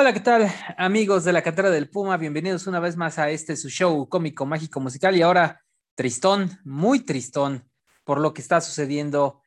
Hola, ¿qué tal amigos de la cantera del Puma? Bienvenidos una vez más a este su show cómico, mágico, musical y ahora tristón, muy tristón por lo que está sucediendo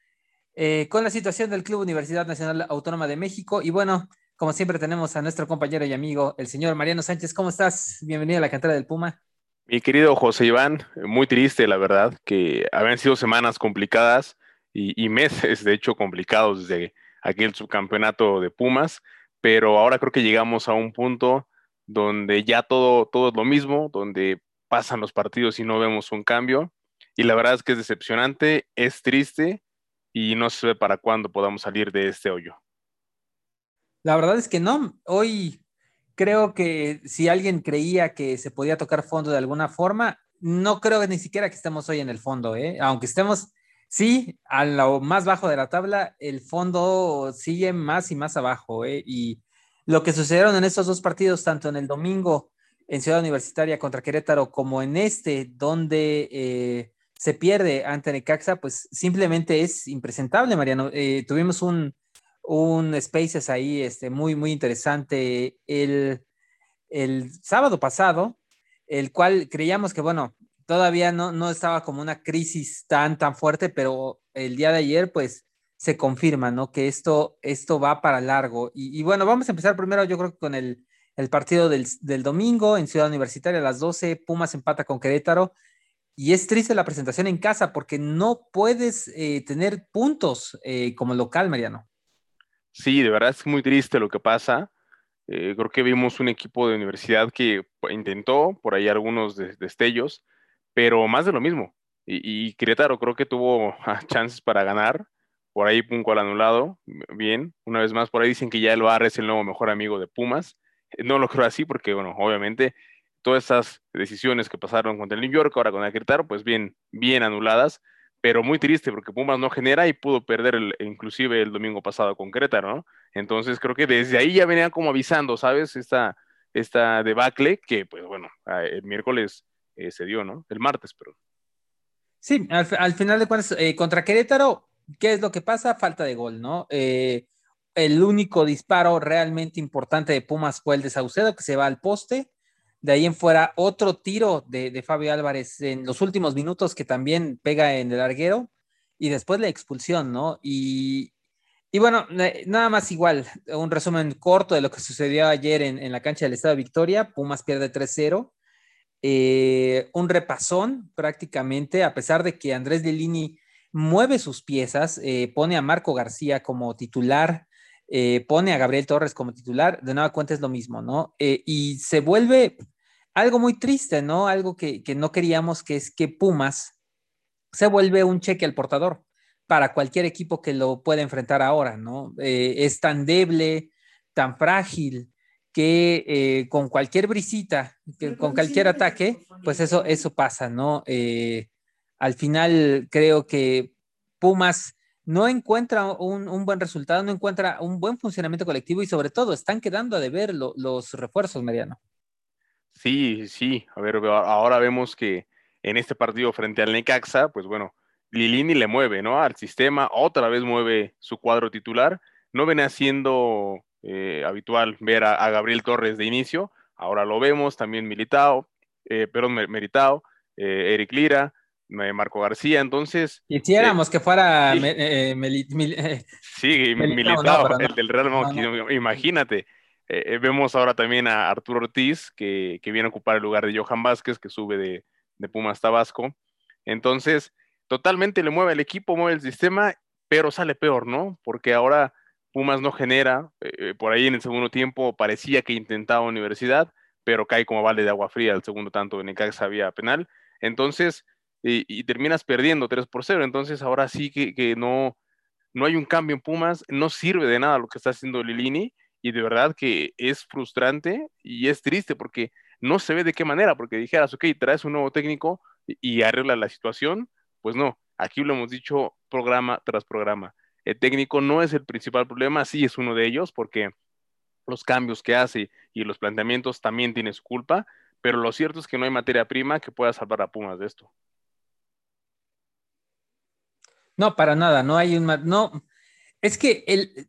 eh, con la situación del Club Universidad Nacional Autónoma de México. Y bueno, como siempre tenemos a nuestro compañero y amigo, el señor Mariano Sánchez. ¿Cómo estás? Bienvenido a la cantera del Puma. Mi querido José Iván, muy triste la verdad, que habían sido semanas complicadas y, meses de hecho complicados desde aquel subcampeonato de Pumas pero ahora creo que llegamos a un punto donde ya todo, todo es lo mismo, donde pasan los partidos y no vemos un cambio. Y la verdad es que es decepcionante, es triste y no sé para cuándo podamos salir de este hoyo. La verdad es que no. Hoy creo que si alguien creía que se podía tocar fondo de alguna forma, no creo ni siquiera que estemos hoy en el fondo, ¿eh? aunque estemos Sí, a lo más bajo de la tabla, el fondo sigue más y más abajo. ¿eh? Y lo que sucedieron en estos dos partidos, tanto en el domingo en Ciudad Universitaria contra Querétaro, como en este, donde eh, se pierde ante Necaxa, pues simplemente es impresentable, Mariano. Eh, tuvimos un, un Spaces ahí este, muy, muy interesante el, el sábado pasado, el cual creíamos que, bueno, todavía no, no estaba como una crisis tan, tan fuerte, pero el día de ayer, pues se confirma, ¿no? Que esto, esto va para largo. Y, bueno, vamos a empezar primero, yo creo que con el, el partido del, del, domingo en Ciudad Universitaria a las 12, Pumas empata con Querétaro. Y es triste la presentación en casa porque no puedes eh, tener puntos eh, como local, Mariano. Sí, de verdad es muy triste lo que pasa. Eh, creo que vimos un equipo de universidad que intentó por ahí algunos destellos, pero más de lo mismo. Y, y Querétaro creo que tuvo ah, chances para ganar. Por ahí un gol anulado. Bien, una vez más, por ahí dicen que ya el Bar es el nuevo mejor amigo de Pumas. No lo creo así porque, bueno, obviamente todas esas decisiones que pasaron contra el New York, ahora con el pues bien, bien anuladas, pero muy triste porque Pumas no genera y pudo perder el, inclusive el domingo pasado con Querétaro, ¿no? Entonces creo que desde ahí ya venían como avisando, ¿sabes? Esta, esta debacle que, pues bueno, el miércoles eh, se dio, ¿no? El martes, pero. Sí, al, final de cuentas, eh, contra Querétaro, ¿qué es lo que pasa? Falta de gol, ¿no? Eh, el único disparo realmente importante de Pumas fue el de Saucedo, que se va al poste. De ahí en fuera, otro tiro de, Fabio Álvarez en los últimos minutos que también pega en el larguero. Y después la expulsión, ¿no? Y, y bueno, nada más igual, un resumen corto de lo que sucedió ayer en, en la cancha del Estado de Victoria. Pumas pierde 3-0. Eh, un repasón prácticamente, a pesar de que Andrés Delini mueve sus piezas, eh, pone a Marco García como titular, eh, pone a Gabriel Torres como titular, de nueva cuenta es lo mismo, ¿no? y se vuelve algo muy triste, ¿no? Algo que, que, no queríamos, que es que Pumas se vuelve un cheque al portador para cualquier equipo que lo pueda enfrentar ahora, ¿no? es tan deble, tan frágil, que eh, con cualquier brisita, con cualquier ataque, pues eso, eso pasa, ¿no? Eh, al final creo que Pumas no encuentra un, buen resultado, no encuentra un buen funcionamiento colectivo y sobre todo están quedando a deber los refuerzos, Mariano. Sí, sí, a ver, ahora vemos que en este partido frente al Necaxa, pues bueno, Lilini le mueve, ¿no? Al sistema, otra vez mueve su cuadro titular, no viene haciendo eh, habitual ver a, Gabriel Torres de inicio, ahora lo vemos, también Militao, eh, perdón, Meritao, eh, Eric Lira, Marco García, entonces... Quisiéramos que fuera... sí, Militao, el del Real Madrid, imagínate. vemos ahora también a Arturo Ortiz, que, viene a ocupar el lugar de Johan Vázquez, que sube de, de Pumas Tabasco. Entonces, totalmente le mueve el equipo, mueve el sistema, pero sale peor, ¿no? Porque ahora Pumas no genera, eh, eh, por ahí en el segundo tiempo parecía que intentaba Universidad, pero cae como vale de agua fría el segundo tanto en Necaxa había penal, entonces, y, terminas perdiendo 3 por 0, entonces ahora sí que, no, no hay un cambio en Pumas, no sirve de nada lo que está haciendo Lilini, y de verdad que es frustrante y es triste porque no se ve de qué manera, porque dijeras, ok, traes un nuevo técnico y, y arregla la situación, pues no, aquí lo hemos dicho programa tras programa el técnico no es el principal problema, sí es uno de ellos, porque los cambios que hace y los planteamientos también tiene su culpa, pero lo cierto es que no hay materia prima que pueda salvar a Pumas de esto. No, para nada, no hay un... No, Es que el,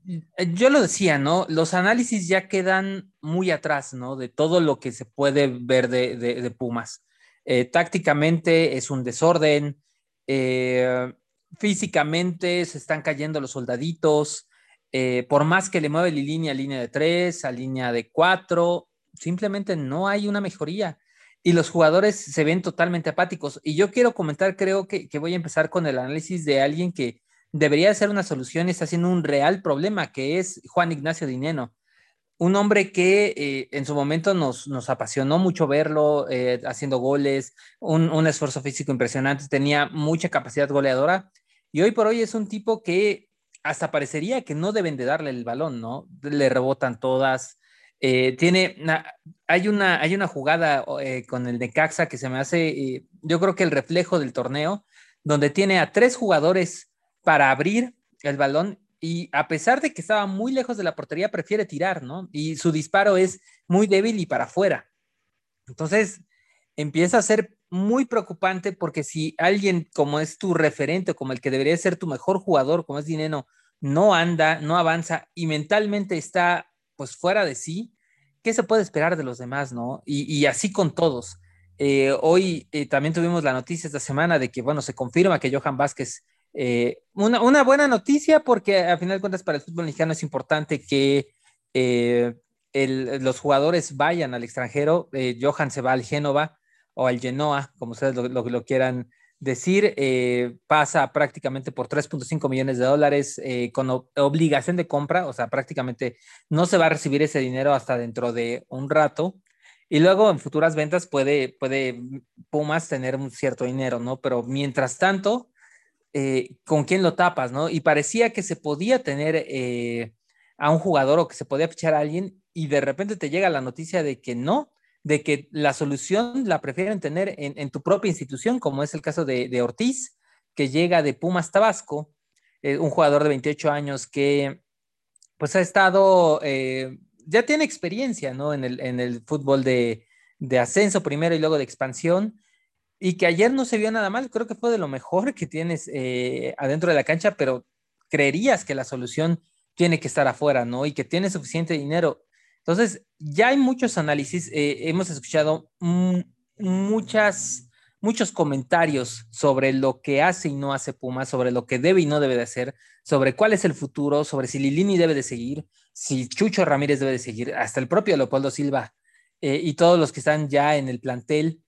yo lo decía, ¿no? Los análisis ya quedan muy atrás, ¿no? De todo lo que se puede ver de, Pumas. Eh, tácticamente es un desorden, eh, físicamente se están cayendo los soldaditos, eh, por más que le mueve la línea a línea de tres, a línea de cuatro, simplemente no hay una mejoría y los jugadores se ven totalmente apáticos. Y yo quiero comentar, creo que, voy a empezar con el análisis de alguien que debería ser una solución y está siendo un real problema, que es Juan Ignacio Dineno. Un hombre que eh, en su momento nos, apasionó mucho verlo eh, haciendo goles, un, esfuerzo físico impresionante, tenía mucha capacidad goleadora y hoy por hoy es un tipo que hasta parecería que no deben de darle el balón, ¿no? Le rebotan todas. Eh, tiene, hay, una, hay una jugada con el Necaxa que se me hace, yo creo que el reflejo del torneo, donde tiene a tres jugadores para abrir el balón y a pesar de que estaba muy lejos de la portería, prefiere tirar, ¿no? Y su disparo es muy débil y para afuera. Entonces, empieza a ser muy preocupante porque si alguien como es tu referente, como el que debería ser tu mejor jugador, como es Dineno, no anda, no avanza y mentalmente está pues fuera de sí, ¿qué se puede esperar de los demás, no? Y, así con todos. Eh, hoy eh, también tuvimos la noticia esta semana de que, bueno, se confirma que Johan Vázquez eh, una, buena noticia porque a final de cuentas para el fútbol mexicano es importante que los jugadores vayan al extranjero. Johan se va al Génova o al Genoa, como ustedes lo, quieran decir, pasa prácticamente por 3.5 millones de dólares con obligación de compra, o sea, prácticamente no se va a recibir ese dinero hasta dentro de un rato. Y luego en futuras ventas puede, puede Pumas tener un cierto dinero, ¿no? Pero mientras tanto, eh, con quién lo tapas, ¿no? Y parecía que se podía tener eh, a un jugador o que se podía fichar a alguien y de repente te llega la noticia de que no, de que la solución la prefieren tener en, tu propia institución, como es el caso de, Ortiz, que llega de Pumas Tabasco, eh, un jugador de 28 años que pues ha estado, ya tiene experiencia, ¿no? En el, en el fútbol de, de ascenso primero y luego de expansión y que ayer no se vio nada mal, creo que fue de lo mejor que tienes eh, adentro de la cancha, pero creerías que la solución tiene que estar afuera, ¿no? Y que tiene suficiente dinero. Entonces, ya hay muchos análisis, eh, hemos escuchado muchas, muchos comentarios sobre lo que hace y no hace Puma, sobre lo que debe y no debe de hacer, sobre cuál es el futuro, sobre si Lilini debe de seguir, si Chucho Ramírez debe de seguir, hasta el propio Leopoldo Silva eh, y todos los que están ya en el plantel.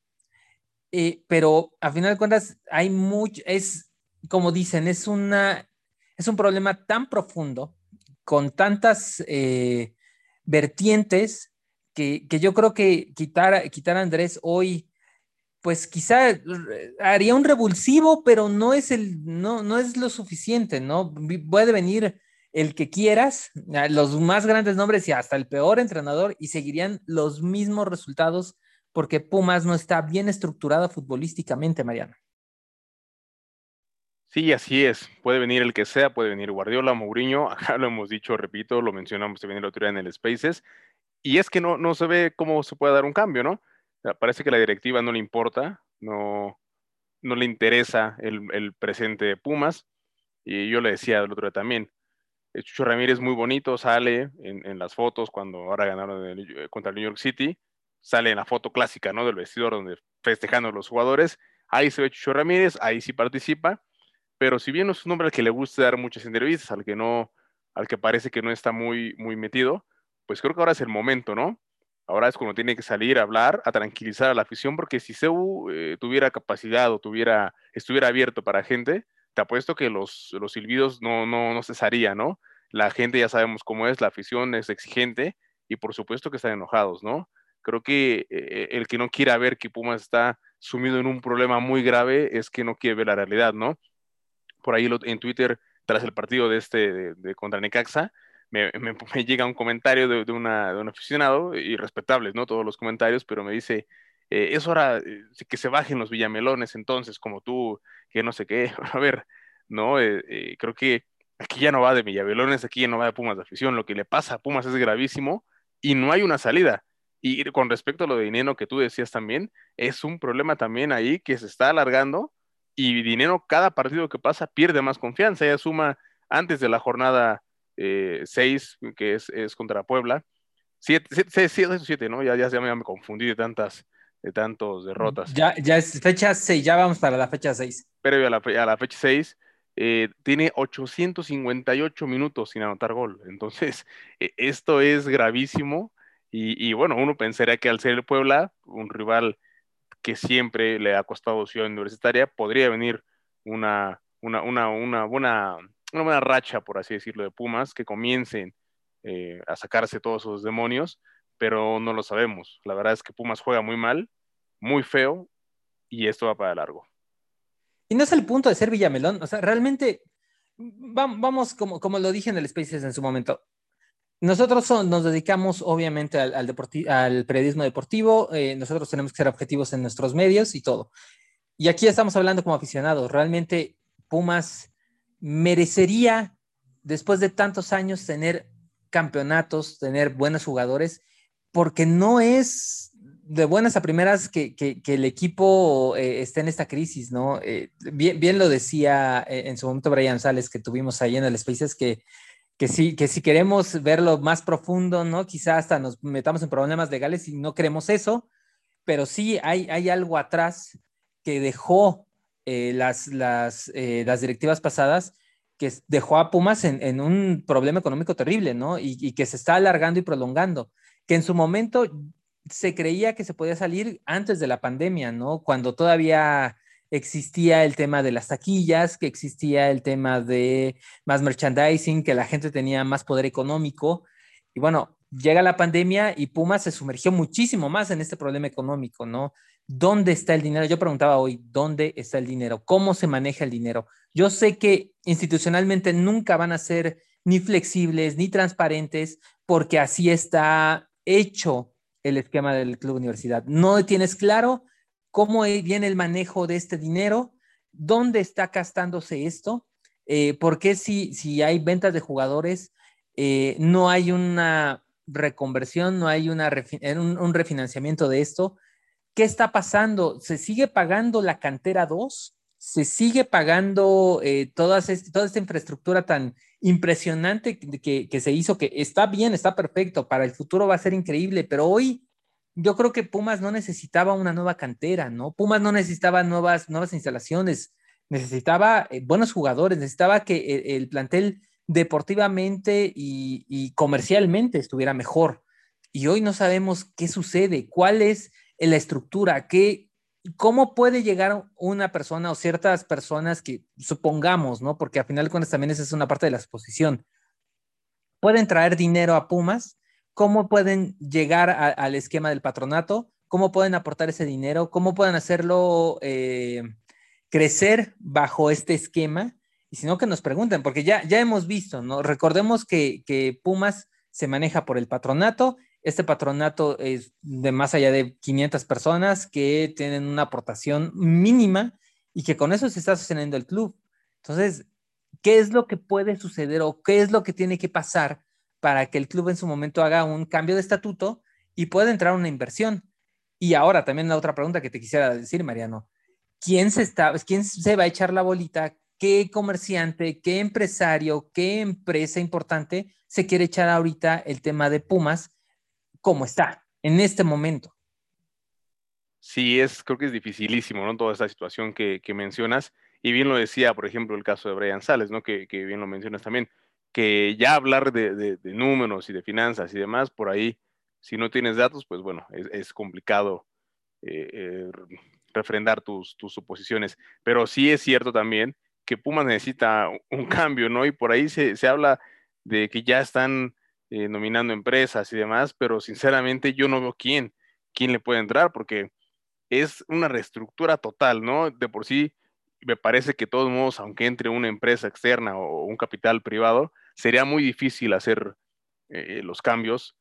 Eh, pero a final de cuentas hay mucho, es como dicen, es una, es un problema tan profundo, con tantas eh, vertientes, que, que, yo creo que quitar, quitar a Andrés hoy, pues quizá haría un revulsivo, pero no es, el, no, no es lo suficiente, ¿no? Puede venir el que quieras, los más grandes nombres y hasta el peor entrenador, y seguirían los mismos resultados porque Pumas no está bien estructurado futbolísticamente, Mariano. Sí, así es. Puede venir el que sea, puede venir Guardiola, Mourinho, acá lo hemos dicho, repito, lo mencionamos también el otro día en el Spaces, y es que no, no se ve cómo se puede dar un cambio, ¿no? parece que la directiva no le importa, no, no le interesa el, presente de Pumas, y yo le decía el otro día también, Chucho Ramírez muy bonito, sale en, las fotos cuando ahora ganaron contra el New York City, sale en la foto clásica, ¿no? Del vestidor donde festejando los jugadores. Ahí se ve Chucho Ramírez, ahí sí participa, pero si bien no es un hombre al que le gusta dar muchas entrevistas, al que no, al que parece que no está muy, muy metido, pues creo que ahora es el momento, ¿no? Ahora es cuando tiene que salir a hablar, a tranquilizar a la afición, porque si CEU eh, tuviera capacidad o tuviera, estuviera abierto para gente, te apuesto que los, los silbidos no, no, no cesarían, ¿no? La gente ya sabemos cómo es, la afición es exigente y por supuesto que están enojados, ¿no? Creo que eh, el que no quiera ver que Pumas está sumido en un problema muy grave es que no quiere ver la realidad, ¿no? Por ahí en Twitter, tras el partido de este de, contra Necaxa, me, me, llega un comentario de, de, una, de, un aficionado, y respetables, ¿no? Todos los comentarios, pero me dice, eh, es hora eh, que se bajen los villamelones entonces, como tú, que no sé qué. A ver, ¿no? creo que aquí ya no va de villamelones, aquí ya no va de Pumas de afición. Lo que le pasa a Pumas es gravísimo y no hay una salida. Y con respecto a lo de dinero que tú decías también, es un problema también ahí que se está alargando y dinero cada partido que pasa pierde más confianza. Ya suma antes de la jornada 6, que es, es, contra Puebla. 7, 7, 7, ¿no? Ya, ya, ya, me, confundí de tantas, de tantos derrotas. Ya, ya es fecha 6, ya vamos para la fecha 6. Previo a la, a la fecha 6, eh, tiene 858 minutos sin anotar gol. Entonces, e, esto es gravísimo. Y, y, bueno, uno pensaría que al ser el Puebla, un rival que siempre le ha costado Ciudad Universitaria, podría venir una, una, una, una, buena, una buena racha, por así decirlo, de Pumas, que comiencen eh, a sacarse todos esos demonios, pero no lo sabemos. La verdad es que Pumas juega muy mal, muy feo, y esto va para largo. Y no es el punto de ser Villamelón, o sea, realmente, vamos, como, como lo dije en el Spaces en su momento, nosotros nos dedicamos obviamente al, al, periodismo deportivo, eh, nosotros tenemos que ser objetivos en nuestros medios y todo. Y aquí estamos hablando como aficionados, realmente Pumas merecería, después de tantos años, tener campeonatos, tener buenos jugadores, porque no es de buenas a primeras que, el equipo eh, esté en esta crisis, ¿no? Eh, bien, bien, lo decía eh, en su momento Brian Sales, que tuvimos ahí en el Spaces, que, que, sí, que si queremos verlo más profundo, ¿no? Quizá hasta nos metamos en problemas legales y no queremos eso, pero sí hay, hay algo atrás que dejó las, las, las directivas pasadas que dejó a Pumas en, un problema económico terrible, ¿no? Y, que se está alargando y prolongando, que en su momento se creía que se podía salir antes de la pandemia, ¿no? Cuando todavía existía el tema de las taquillas, que existía el tema de más merchandising, que la gente tenía más poder económico. Y bueno, llega la pandemia y Pumas se sumergió muchísimo más en este problema económico, ¿no? ¿Dónde está el dinero? Yo preguntaba hoy, ¿dónde está el dinero? ¿Cómo se maneja el dinero? Yo sé que institucionalmente nunca van a ser ni flexibles ni transparentes porque así está hecho el esquema del club universidad. No tienes claro cómo viene el manejo de este dinero, dónde está gastándose esto, eh, por qué si, si hay ventas de jugadores eh, no hay una reconversión, no hay una un refinanciamiento de esto ¿Qué está pasando? ¿Se sigue pagando la cantera 2? ¿Se sigue pagando eh, toda esta infraestructura tan impresionante que, que, se hizo? Que está bien, está perfecto, para el futuro va a ser increíble, pero hoy yo creo que Pumas no necesitaba una nueva cantera, ¿no? Pumas no necesitaba nuevas, nuevas instalaciones, necesitaba eh, buenos jugadores, necesitaba que eh, el, plantel deportivamente y, comercialmente estuviera mejor. Y hoy no sabemos qué sucede, cuál es la estructura, que, ¿cómo puede llegar una persona o ciertas personas que supongamos, ¿no? Porque al final de cuentas también esa es una parte de la exposición. Pueden traer dinero a Pumas, ¿cómo pueden llegar al esquema del patronato? ¿Cómo pueden aportar ese dinero? ¿Cómo pueden hacerlo eh, crecer bajo este esquema? Y si no, que nos pregunten, porque ya, ya hemos visto, ¿no? Recordemos que, que Pumas se maneja por el patronato este patronato es de más allá de 500 personas que tienen una aportación mínima y que con eso se está sosteniendo el club. Entonces, ¿qué es lo que puede suceder o qué es lo que tiene que pasar para que el club en su momento haga un cambio de estatuto y pueda entrar una inversión? Y ahora también la otra pregunta que te quisiera decir, Mariano. ¿Quién se, está, quién se va a echar la bolita? ¿Qué comerciante, qué empresario, qué empresa importante se quiere echar ahorita el tema de Pumas como está en este momento. Sí, es, creo que es dificilísimo, ¿no? Toda esta situación que, mencionas. Y bien lo decía, por ejemplo, el caso de Brian Sales, ¿no? Que, bien lo mencionas también, que ya hablar de, números y de finanzas y demás, por ahí, si no tienes datos, pues bueno, es, complicado eh, eh, refrendar tus, suposiciones. Pero sí es cierto también que Pumas necesita un cambio, ¿no? Y por ahí se, se habla de que ya están eh, nominando empresas y demás, pero sinceramente yo no veo quién, quién le puede entrar, porque es una reestructura total, ¿no? De por sí, me parece que de todos modos, aunque entre una empresa externa o un capital privado, sería muy difícil hacer eh, los cambios,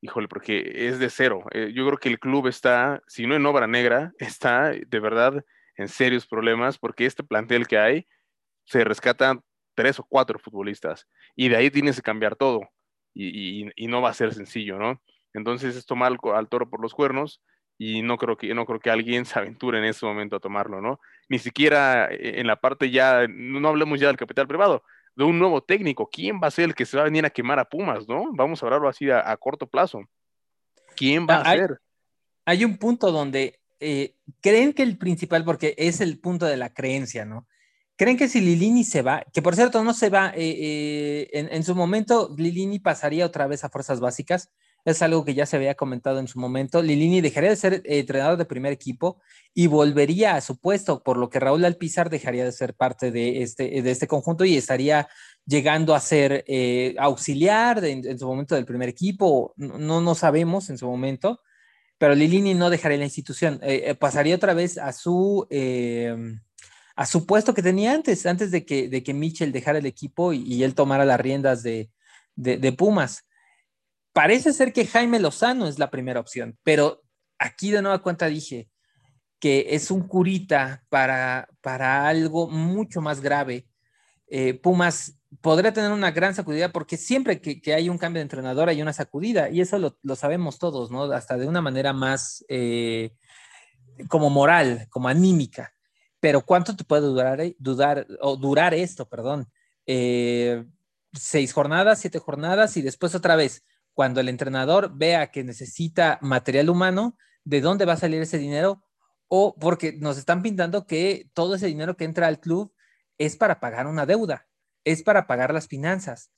híjole, porque es de cero. Eh, yo creo que el club está, si no en obra negra, está de verdad en serios problemas, porque este plantel que hay, se rescatan tres o cuatro futbolistas, y de ahí tienes que cambiar todo y, no va a ser sencillo, ¿no? Entonces es tomar al, toro por los cuernos y no creo que no creo que alguien se aventure en ese momento a tomarlo, ¿no? Ni siquiera eh, en la parte ya, no hablemos ya del capital privado, de un nuevo técnico. ¿Quién va a ser el que se va a venir a quemar a Pumas, no? Vamos a hablarlo así a, corto plazo. ¿Quién va a ser? Hay un punto donde eh, creen que el principal, porque es el punto de la creencia, ¿no? Creen que si Lilini se va, que por cierto no se va, eh, eh, en, en, su momento Lilini pasaría otra vez a fuerzas básicas, es algo que ya se había comentado en su momento. Lilini dejaría de ser eh, entrenador de primer equipo y volvería a su puesto, por lo que Raúl Alpizar dejaría de ser parte de este, de este conjunto y estaría llegando a ser eh, auxiliar en su momento del primer equipo. No, no sabemos en su momento, pero Lilini no dejaría la institución. Eh, pasaría otra vez a su a su puesto que tenía antes, antes de que, de que Mitchell dejara el equipo y, él tomara las riendas de, de Pumas parece ser que Jaime Lozano es la primera opción, pero aquí de nueva cuenta dije que es un curita para, para algo mucho más grave. Eh, Pumas podría tener una gran sacudida porque siempre que, hay un cambio de entrenador hay una sacudida y eso lo, sabemos todos, ¿no? Hasta de una manera más eh, como moral, como anímica. Pero ¿cuánto te puede durar, dudar, o durar esto, perdón? Eh, seis jornadas, siete jornadas y después otra vez cuando el entrenador vea que necesita material humano, ¿de dónde va a salir ese dinero? O porque nos están pintando que todo ese dinero que entra al club es para pagar una deuda, es para pagar las finanzas.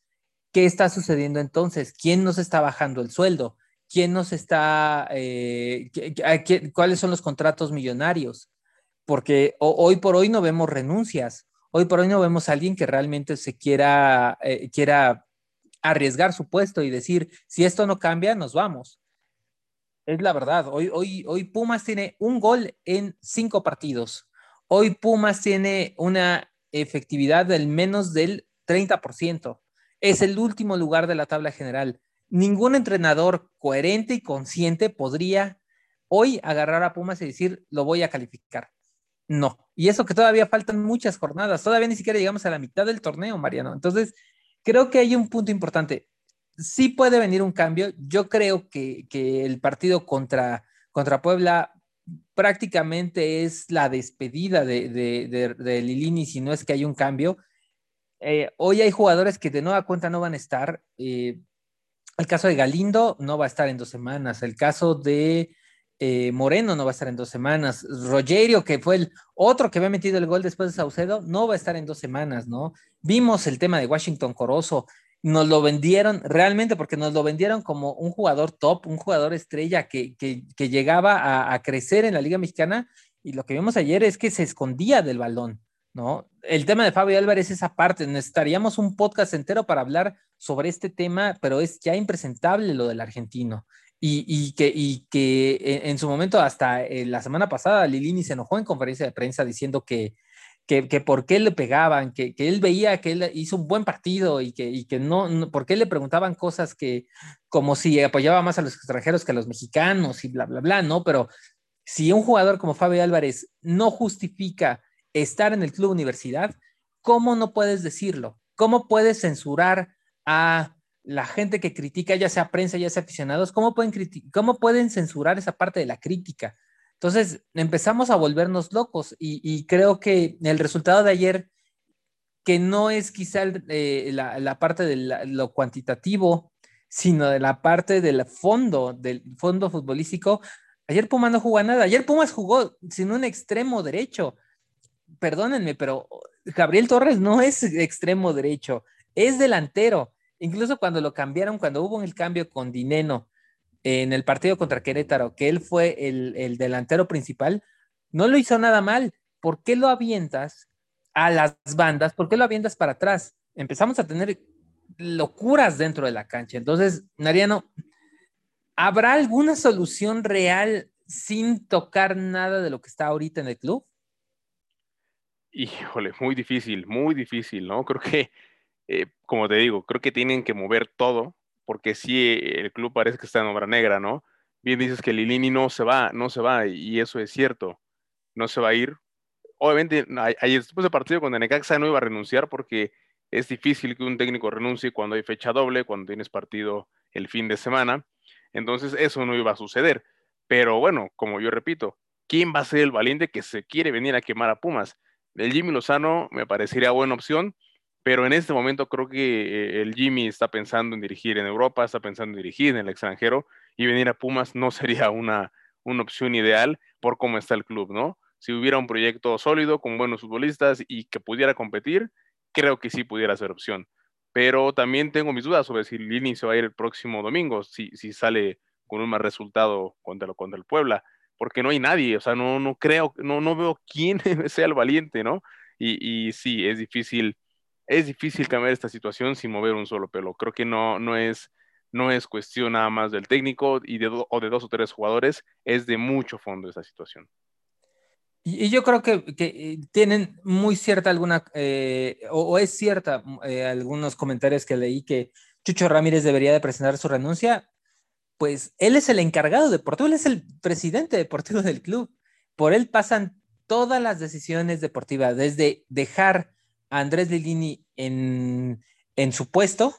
¿Qué está sucediendo entonces? ¿Quién nos está bajando el sueldo? ¿Quién nos está, eh, cuáles son los contratos millonarios? Porque hoy por hoy no vemos renuncias, hoy por hoy no vemos a alguien que realmente se quiera, eh, quiera arriesgar su puesto y decir, si esto no cambia, nos vamos. Es la verdad. Hoy, hoy, hoy Pumas tiene un gol en cinco partidos. Hoy Pumas tiene una efectividad del menos del 30%. Es el último lugar de la tabla general. Ningún entrenador coherente y consciente podría hoy agarrar a Pumas y decir, lo voy a calificar. No. Y eso que todavía faltan muchas jornadas. Todavía ni siquiera llegamos a la mitad del torneo, Mariano. Entonces, creo que hay un punto importante. Sí puede venir un cambio. Yo creo que, el partido contra, contra Puebla prácticamente es la despedida de, de, Lilini, si no es que hay un cambio. Eh, hoy hay jugadores que de nueva cuenta no van a estar. Eh, el caso de Galindo no va a estar en dos semanas. El caso de eh, Moreno no va a estar en dos semanas. Rogerio, que fue el otro que había metido el gol después de Saucedo, no va a estar en dos semanas, ¿no? Vimos el tema de Washington Corozo, nos lo vendieron realmente porque nos lo vendieron como un jugador top, un jugador estrella que, llegaba a, crecer en la Liga Mexicana y lo que vimos ayer es que se escondía del balón, ¿no? El tema de Fabio Álvarez es esa parte, necesitaríamos un podcast entero para hablar sobre este tema, pero es ya impresentable lo del argentino y, que, que en, su momento, hasta eh, la semana pasada, Lilini se enojó en conferencia de prensa diciendo que, que, que por qué le pegaban, que, él veía que él hizo un buen partido y que, y que no, no, por qué le preguntaban cosas que como si apoyaba más a los extranjeros que a los mexicanos y bla, bla, bla, ¿no? Pero si un jugador como Fabio Álvarez no justifica estar en el club universidad, ¿cómo no puedes decirlo? ¿Cómo puedes censurar a la gente que critica, ya sea prensa, ya sea aficionados, ¿cómo pueden, cómo pueden censurar esa parte de la crítica? Entonces empezamos a volvernos locos y, creo que el resultado de ayer, que no es quizá eh, la, parte de lo cuantitativo, sino de la parte del fondo, del fondo futbolístico, ayer Pumas no jugó nada, ayer Pumas jugó sin un extremo derecho. Perdónenme, pero Gabriel Torres no es extremo derecho, es delantero Incluso cuando lo cambiaron, cuando hubo el cambio con Dineno en el partido contra Querétaro, que él fue el, delantero principal, no lo hizo nada mal. ¿Por qué lo avientas a las bandas? ¿Por qué lo avientas para atrás? Empezamos a tener locuras dentro de la cancha. Entonces, Mariano, ¿habrá alguna solución real sin tocar nada de lo que está ahorita en el club? Híjole, muy difícil, muy difícil, ¿no? Creo que eh, como te digo, creo que tienen que mover todo, porque si el club parece que está en obra negra, ¿no? Bien dices que Lilini no se va, no se va, y eso es cierto, no se va a ir. Obviamente, después del partido con Necaxa no iba a renunciar porque es difícil que un técnico renuncie cuando hay fecha doble, cuando tienes partido el fin de semana. Entonces, eso no iba a suceder. Pero bueno, como yo repito, ¿quién va a ser el valiente que se quiere venir a quemar a Pumas? El Jimmy Lozano me parecería buena opción pero en este momento creo que eh, el Jimmy está pensando en dirigir en Europa, está pensando en dirigir en el extranjero y venir a Pumas no sería una, una opción ideal por cómo está el club, ¿no? Si hubiera un proyecto sólido con buenos futbolistas y que pudiera competir, creo que sí pudiera ser opción. Pero también tengo mis dudas sobre si Lini se va a ir el próximo domingo, si, si sale con un mal resultado contra, contra el Puebla, porque no hay nadie, o sea, no, no creo, no, no veo quién sea el valiente, ¿no? Y, y sí, es difícil es difícil cambiar esta situación sin mover un solo pelo. Creo que no, no, es, no es cuestión nada más del técnico y de o de dos o tres jugadores, es de mucho fondo esta situación. Y, yo creo que, que, tienen muy cierta alguna, eh, o, es cierta eh, algunos comentarios que leí que Chucho Ramírez debería de presentar su renuncia. Pues él es el encargado deportivo, él es el presidente deportivo del club. Por él pasan todas las decisiones deportivas, desde dejar Andrés Lilini en, en su puesto,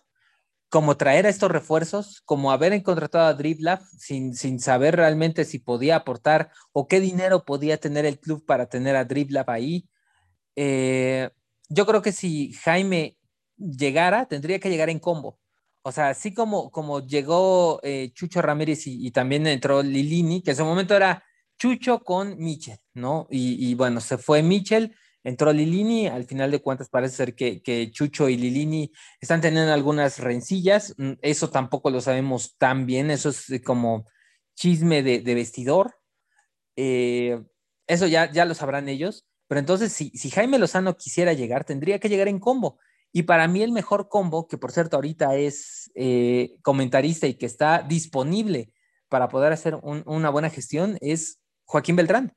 como traer a estos refuerzos, como haber contratado a Driblab sin, sin saber realmente si podía aportar o qué dinero podía tener el club para tener a Driblab ahí. Eh, yo creo que si Jaime llegara, tendría que llegar en combo. O sea, así como, como llegó eh, Chucho Ramírez y, también entró Lilini, que en su momento era Chucho con Michel, ¿no? Y, y bueno, se fue Michel entró Lilini, al final de cuentas parece ser que, Chucho y Lilini están teniendo algunas rencillas, mm, eso tampoco lo sabemos tan bien, eso es como chisme de, vestidor, eh, eso ya, ya lo sabrán ellos, pero entonces si, si Jaime Lozano quisiera llegar, tendría que llegar en combo. Y para mí el mejor combo, que por cierto ahorita es eh, comentarista y que está disponible para poder hacer una buena gestión, es Joaquín Beltrán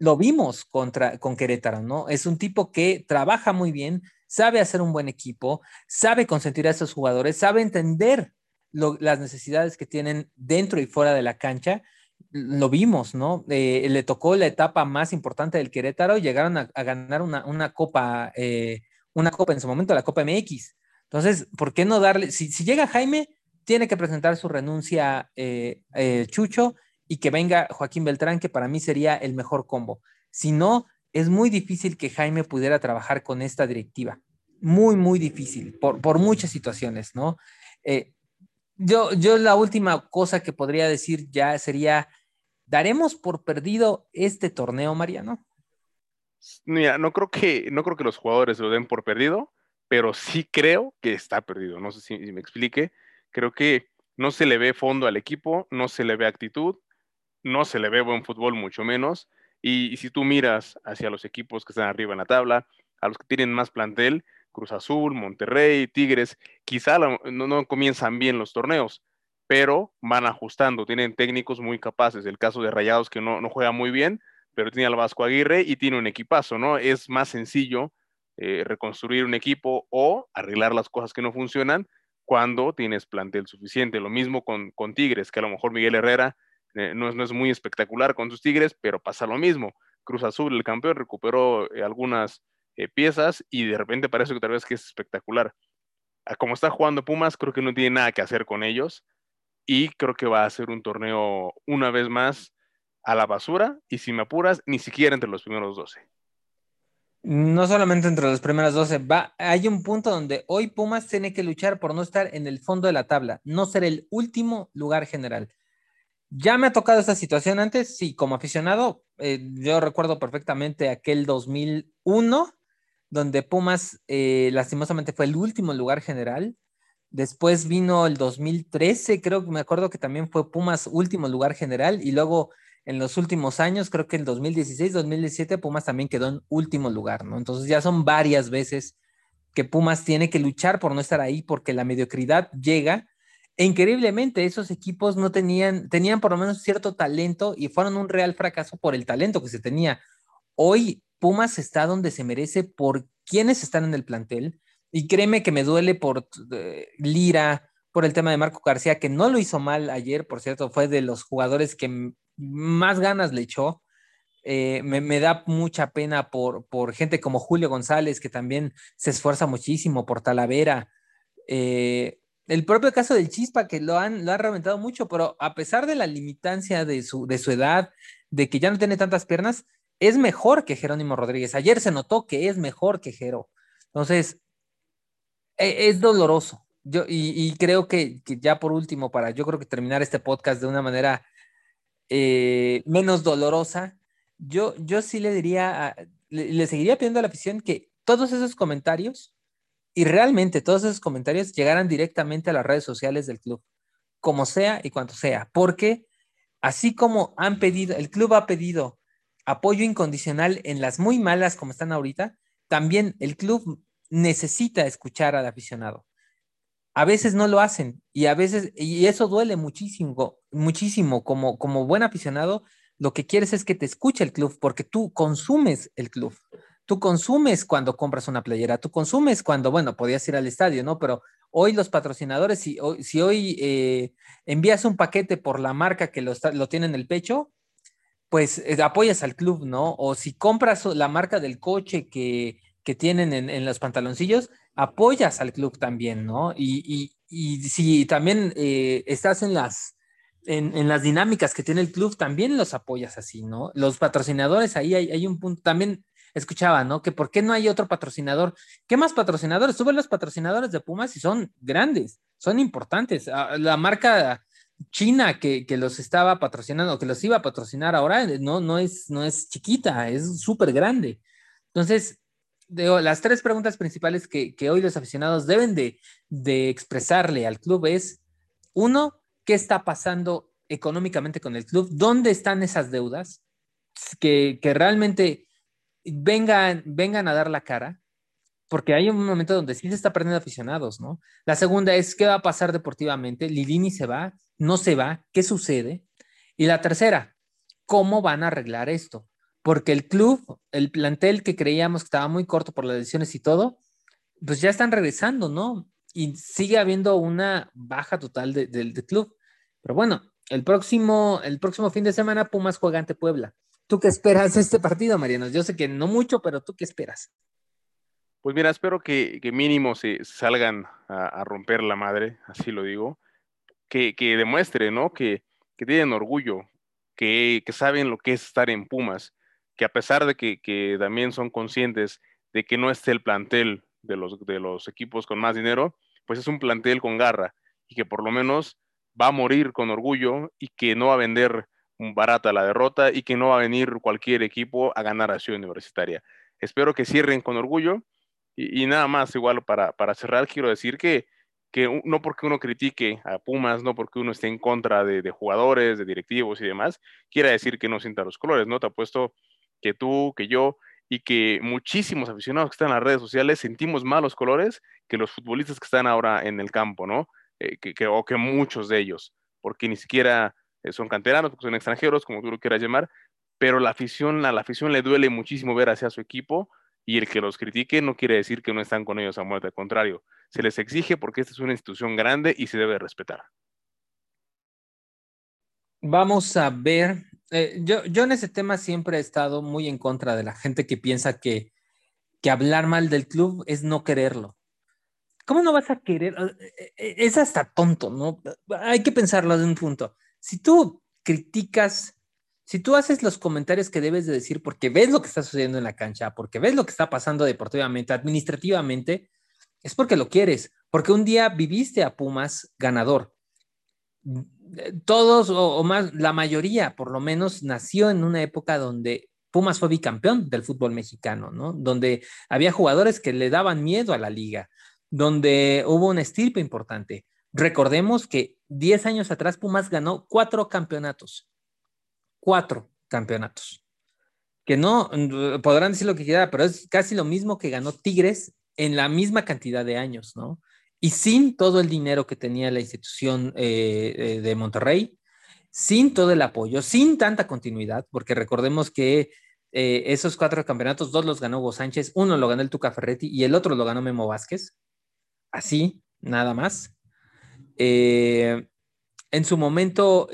lo vimos contra, con Querétaro, ¿no? Es un tipo que trabaja muy bien, sabe hacer un buen equipo, sabe consentir a esos jugadores, sabe entender las necesidades que tienen dentro y fuera de la cancha. Lo vimos, ¿no? Eh, le tocó la etapa más importante del Querétaro y llegaron a, ganar una, copa, eh, una copa en su momento, la Copa MX. Entonces, ¿por qué no darle? Si, llega Jaime, tiene que presentar su renuncia eh, Chucho y que venga Joaquín Beltrán, que para mí sería el mejor combo. Si no, es muy difícil que Jaime pudiera trabajar con esta directiva. Muy, muy difícil, por, por muchas situaciones, ¿no? Eh, yo, yo la última cosa que podría decir ya sería, ¿daremos por perdido este torneo, Mariano? Mira, no creo que, no creo que los jugadores lo den por perdido, pero sí creo que está perdido. No sé si, si me explique. Creo que no se le ve fondo al equipo, no se le ve actitud, no se le ve buen fútbol, mucho menos. Y, si tú miras hacia los equipos que están arriba en la tabla, a los que tienen más plantel, Cruz Azul, Monterrey, Tigres, quizá no, comienzan bien los torneos, pero van ajustando, tienen técnicos muy capaces. El caso de Rayados que no, juega muy bien, pero tiene al Vasco Aguirre y tiene un equipazo, ¿no? Es más sencillo eh, reconstruir un equipo o arreglar las cosas que no funcionan cuando tienes plantel suficiente. Lo mismo con, con Tigres, que a lo mejor Miguel Herrera eh, no, es, muy espectacular con sus Tigres, pero pasa lo mismo. Cruz Azul, el campeón, recuperó eh, algunas eh, piezas y de repente parece que tal vez que es espectacular. Ah, como está jugando Pumas, creo que no tiene nada que hacer con ellos y creo que va a ser un torneo una vez más a la basura y si me apuras, ni siquiera entre los primeros 12. No solamente entre los primeros 12, va, hay un punto donde hoy Pumas tiene que luchar por no estar en el fondo de la tabla, no ser el último lugar general. Ya me ha tocado esta situación antes, sí, como aficionado, eh, yo recuerdo perfectamente aquel 2001, donde Pumas eh, lastimosamente fue el último lugar general. Después vino el 2013, creo que me acuerdo que también fue Pumas último lugar general. Y luego en los últimos años, creo que en 2016, 2017, Pumas también quedó en último lugar, ¿no? Entonces ya son varias veces que Pumas tiene que luchar por no estar ahí porque la mediocridad llega e increíblemente, esos equipos no tenían, tenían por lo menos cierto talento y fueron un real fracaso por el talento que se tenía. Hoy Pumas está donde se merece por quienes están en el plantel. Y créeme que me duele por eh, Lira, por el tema de Marco García, que no lo hizo mal ayer, por cierto, fue de los jugadores que más ganas le echó. Eh, me, da mucha pena por, por gente como Julio González, que también se esfuerza muchísimo, por Talavera. Eh, el propio caso del Chispa, que lo han, lo reventado mucho, pero a pesar de la limitancia de su, de su edad, de que ya no tiene tantas piernas, es mejor que Jerónimo Rodríguez. Ayer se notó que es mejor que Jero. Entonces, e, es doloroso. Yo, y, creo que, ya por último, para yo creo que terminar este podcast de una manera eh, menos dolorosa, yo, yo sí le diría, le, seguiría pidiendo a la afición que todos esos comentarios y realmente todos esos comentarios llegaran directamente a las redes sociales del club, como sea y cuanto sea, porque así como han pedido, el club ha pedido apoyo incondicional en las muy malas como están ahorita, también el club necesita escuchar al aficionado. A veces no lo hacen y a veces, y eso duele muchísimo, muchísimo como, como buen aficionado, lo que quieres es que te escuche el club porque tú consumes el club. Tú consumes cuando compras una playera, tú consumes cuando, bueno, podías ir al estadio, ¿no? Pero hoy los patrocinadores, si, si hoy eh, envías un paquete por la marca que lo, tiene en el pecho, pues eh, apoyas al club, ¿no? O si compras la marca del coche que, que tienen en, los pantaloncillos, apoyas al club también, ¿no? Y, si también eh, estás en las, en, las dinámicas que tiene el club, también los apoyas así, ¿no? Los patrocinadores, ahí hay, un punto, también escuchaba, ¿no? Que por qué no hay otro patrocinador. ¿Qué más patrocinadores? Suben los patrocinadores de Pumas y son grandes, son importantes. Ah, la marca China que, que los estaba patrocinando, que los iba a patrocinar ahora, no, no, es, no es chiquita, es súper grande. Entonces, las tres preguntas principales que, hoy los aficionados deben de, expresarle al club es, uno, ¿qué está pasando económicamente con el club? ¿Dónde están esas deudas? Que, realmente vengan, vengan a dar la cara, porque hay un momento donde sí se está perdiendo aficionados, ¿no? La segunda es, ¿qué va a pasar deportivamente? ¿Lilini se va? ¿No se va? ¿Qué sucede? Y la tercera, ¿cómo van a arreglar esto? porque el club, el plantel que creíamos que estaba muy corto por las lesiones y todo, pues ya están regresando, ¿no? Y sigue habiendo una baja total del club. Pero bueno, el próximo, el próximo fin de semana Pumas juega ante Puebla. ¿Tú qué esperas de este partido, Mariano? Yo sé que no mucho, pero ¿tú qué esperas? Pues mira, espero que, mínimo se salgan a, romper la madre, así lo digo, que, demuestre, ¿no? Que, tienen orgullo, que, que, saben lo que es estar en Pumas, que a pesar de que, también son conscientes de que no esté el plantel de los, de los equipos con más dinero, pues es un plantel con garra y que por lo menos va a morir con orgullo y que no va a vender barata la derrota y que no va a venir cualquier equipo a ganar a Ciudad Universitaria. Espero que cierren con orgullo y, nada más, igual para, cerrar, quiero decir que, que no porque uno critique a Pumas, no porque uno esté en contra de, de jugadores, de directivos y demás, quiera decir que no sienta los colores, ¿no? Te apuesto que tú, que yo y que muchísimos aficionados que están en las redes sociales sentimos más los colores que los futbolistas que están ahora en el campo, ¿no? Eh, que, o que muchos de ellos, porque ni siquiera son canteranos, son extranjeros, como tú lo quieras llamar, pero la afición, a la afición le duele muchísimo ver hacia su equipo y el que los critique no quiere decir que no están con ellos a muerte, al contrario, se les exige porque esta es una institución grande y se debe respetar. Vamos a ver eh, yo, yo en ese tema siempre he estado muy en contra de la gente que piensa que, que hablar mal del club es no quererlo. ¿Cómo no vas a querer? Eh, eh, es hasta tonto, ¿no? Hay que pensarlo de un punto. Si tú criticas, si tú haces los comentarios que debes de decir porque ves lo que está sucediendo en la cancha, porque ves lo que está pasando deportivamente, administrativamente, es porque lo quieres, porque un día viviste a Pumas ganador todos o, más, la mayoría por lo menos nació en una época donde Pumas fue bicampeón del fútbol mexicano, ¿no? Donde había jugadores que le daban miedo a la liga, donde hubo un estirpe importante. Recordemos que 10 años atrás Pumas ganó cuatro campeonatos. Cuatro campeonatos. Que no, podrán decir lo que quieran, pero es casi lo mismo que ganó Tigres en la misma cantidad de años, ¿no? y sin todo el dinero que tenía la institución eh, eh, de Monterrey, sin todo el apoyo, sin tanta continuidad, porque recordemos que eh, esos cuatro campeonatos, dos los ganó Hugo Sánchez, uno lo ganó el Tuca Ferretti y el otro lo ganó Memo Vázquez, así, nada más. En su momento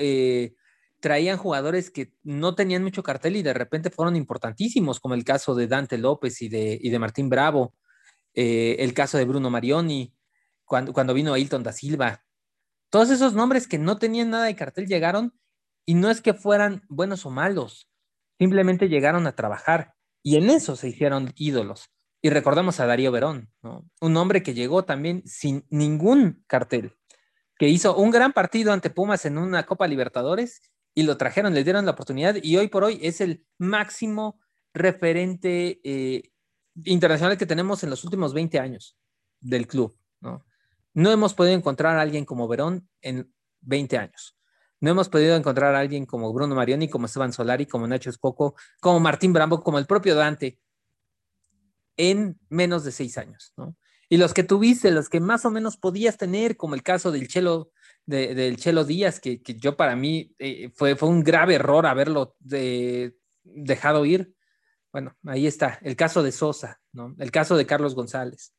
traían jugadores que no tenían mucho cartel y de repente fueron importantísimos, como el caso de Dante López y de, Martín Bravo, el caso de Bruno Marioni, cuando, vino Ailton da Silva. Todos esos nombres que no tenían nada de cartel llegaron y no es que fueran buenos o malos, simplemente llegaron a trabajar y en eso se hicieron ídolos. Y recordamos a Darío Verón, un hombre que llegó también sin ningún cartel, que hizo un gran partido ante Pumas en una Copa Libertadores y lo trajeron, le dieron la oportunidad y hoy por hoy es el máximo referente eh, internacional que tenemos en los últimos 20 años del club. ¿no? no hemos podido encontrar a alguien como Verón en 20 años. No hemos podido encontrar a alguien como Bruno Marioni, como Esteban Solari, como Nacho Escoco, como Martín Brambo, como el propio Dante en menos de seis años, ¿no? Y los que tuviste, los que más o menos podías tener, como el caso del Chelo, del Chelo Díaz, que, yo para mí eh, fue, fue un grave error haberlo dejado ir. Bueno, ahí está, el caso de Sosa, ¿no? El caso de Carlos González.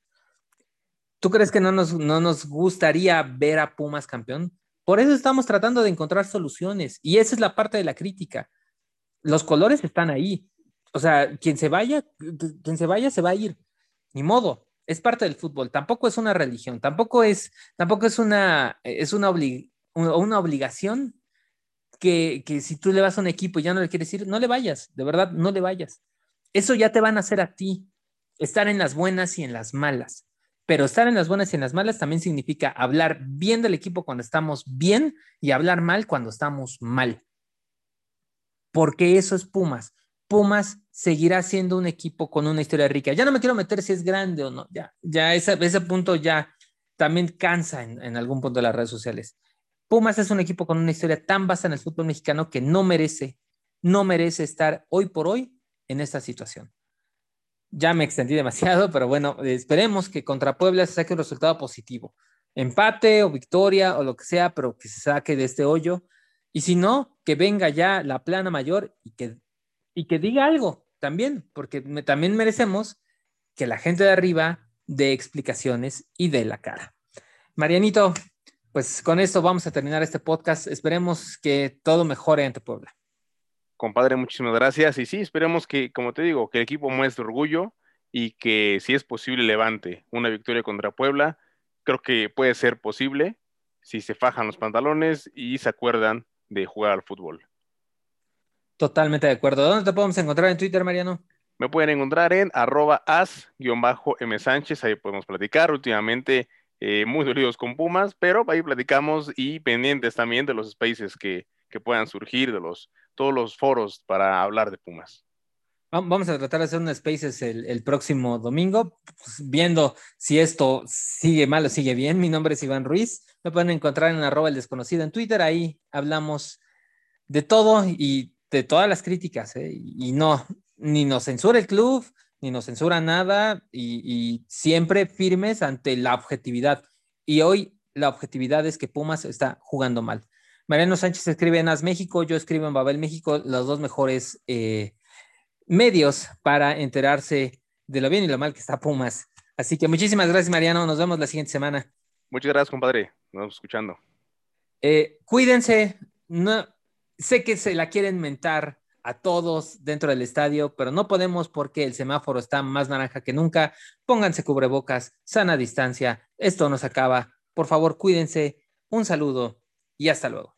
¿Tú crees que no nos, no nos gustaría ver a Pumas campeón? Por eso estamos tratando de encontrar soluciones y esa es la parte de la crítica. Los colores están ahí. O sea, quien se vaya, quien se vaya se va a ir. Ni modo, es parte del fútbol. Tampoco es una religión, tampoco es, tampoco es una, es una, obligación que, que, si tú le vas a un equipo y ya no le quieres ir, no le vayas, de verdad, no le vayas. Eso ya te van a hacer a ti, estar en las buenas y en las malas. Pero estar en las buenas y en las malas también significa hablar bien del equipo cuando estamos bien y hablar mal cuando estamos mal. Porque eso es Pumas. Pumas seguirá siendo un equipo con una historia rica. Ya no me quiero meter si es grande o no. Ya, ya ese, ese punto ya también cansa en, algún punto de las redes sociales. Pumas es un equipo con una historia tan vasta en el fútbol mexicano que no merece, no merece estar hoy por hoy en esta situación. Ya me extendí demasiado, pero bueno, esperemos que contra Puebla se saque un resultado positivo. Empate o victoria o lo que sea, pero que se saque de este hoyo. Y si no, que venga ya la plana mayor y que, y que diga algo también, porque también merecemos que la gente de arriba dé explicaciones y dé la cara. Marianito, pues con esto vamos a terminar este podcast. Esperemos que todo mejore ante Puebla. Compadre, muchísimas gracias. Y sí, esperemos que, como te digo, que el equipo muestre orgullo y que si es posible levante una victoria contra Puebla. Creo que puede ser posible si se fajan los pantalones y se acuerdan de jugar al fútbol. Totalmente de acuerdo. ¿Dónde te podemos encontrar en Twitter, Mariano? Me pueden encontrar en arroba as-m Sánchez, ahí podemos platicar. Últimamente eh, muy dolidos con Pumas, pero ahí platicamos y pendientes también de los spaces que, que puedan surgir, de los todos los foros para hablar de Pumas. Vamos a tratar de hacer un Spaces el, próximo domingo, pues, viendo si esto sigue mal o sigue bien. Mi nombre es Iván Ruiz. Me pueden encontrar en arroba el desconocido en Twitter. Ahí hablamos de todo y de todas las críticas. ¿eh? Y no, ni nos censura el club, ni nos censura nada. Y, y siempre firmes ante la objetividad. Y hoy la objetividad es que Pumas está jugando mal. Mariano Sánchez escribe en As México, yo escribo en Babel México, los dos mejores eh, medios para enterarse de lo bien y lo mal que está Pumas. Así que muchísimas gracias, Mariano. Nos vemos la siguiente semana. Muchas gracias, compadre. Nos vamos escuchando. Eh, cuídense. No, sé que se la quieren mentar a todos dentro del estadio, pero no podemos porque el semáforo está más naranja que nunca. Pónganse cubrebocas, sana distancia. Esto nos acaba. Por favor, cuídense. Un saludo y hasta luego.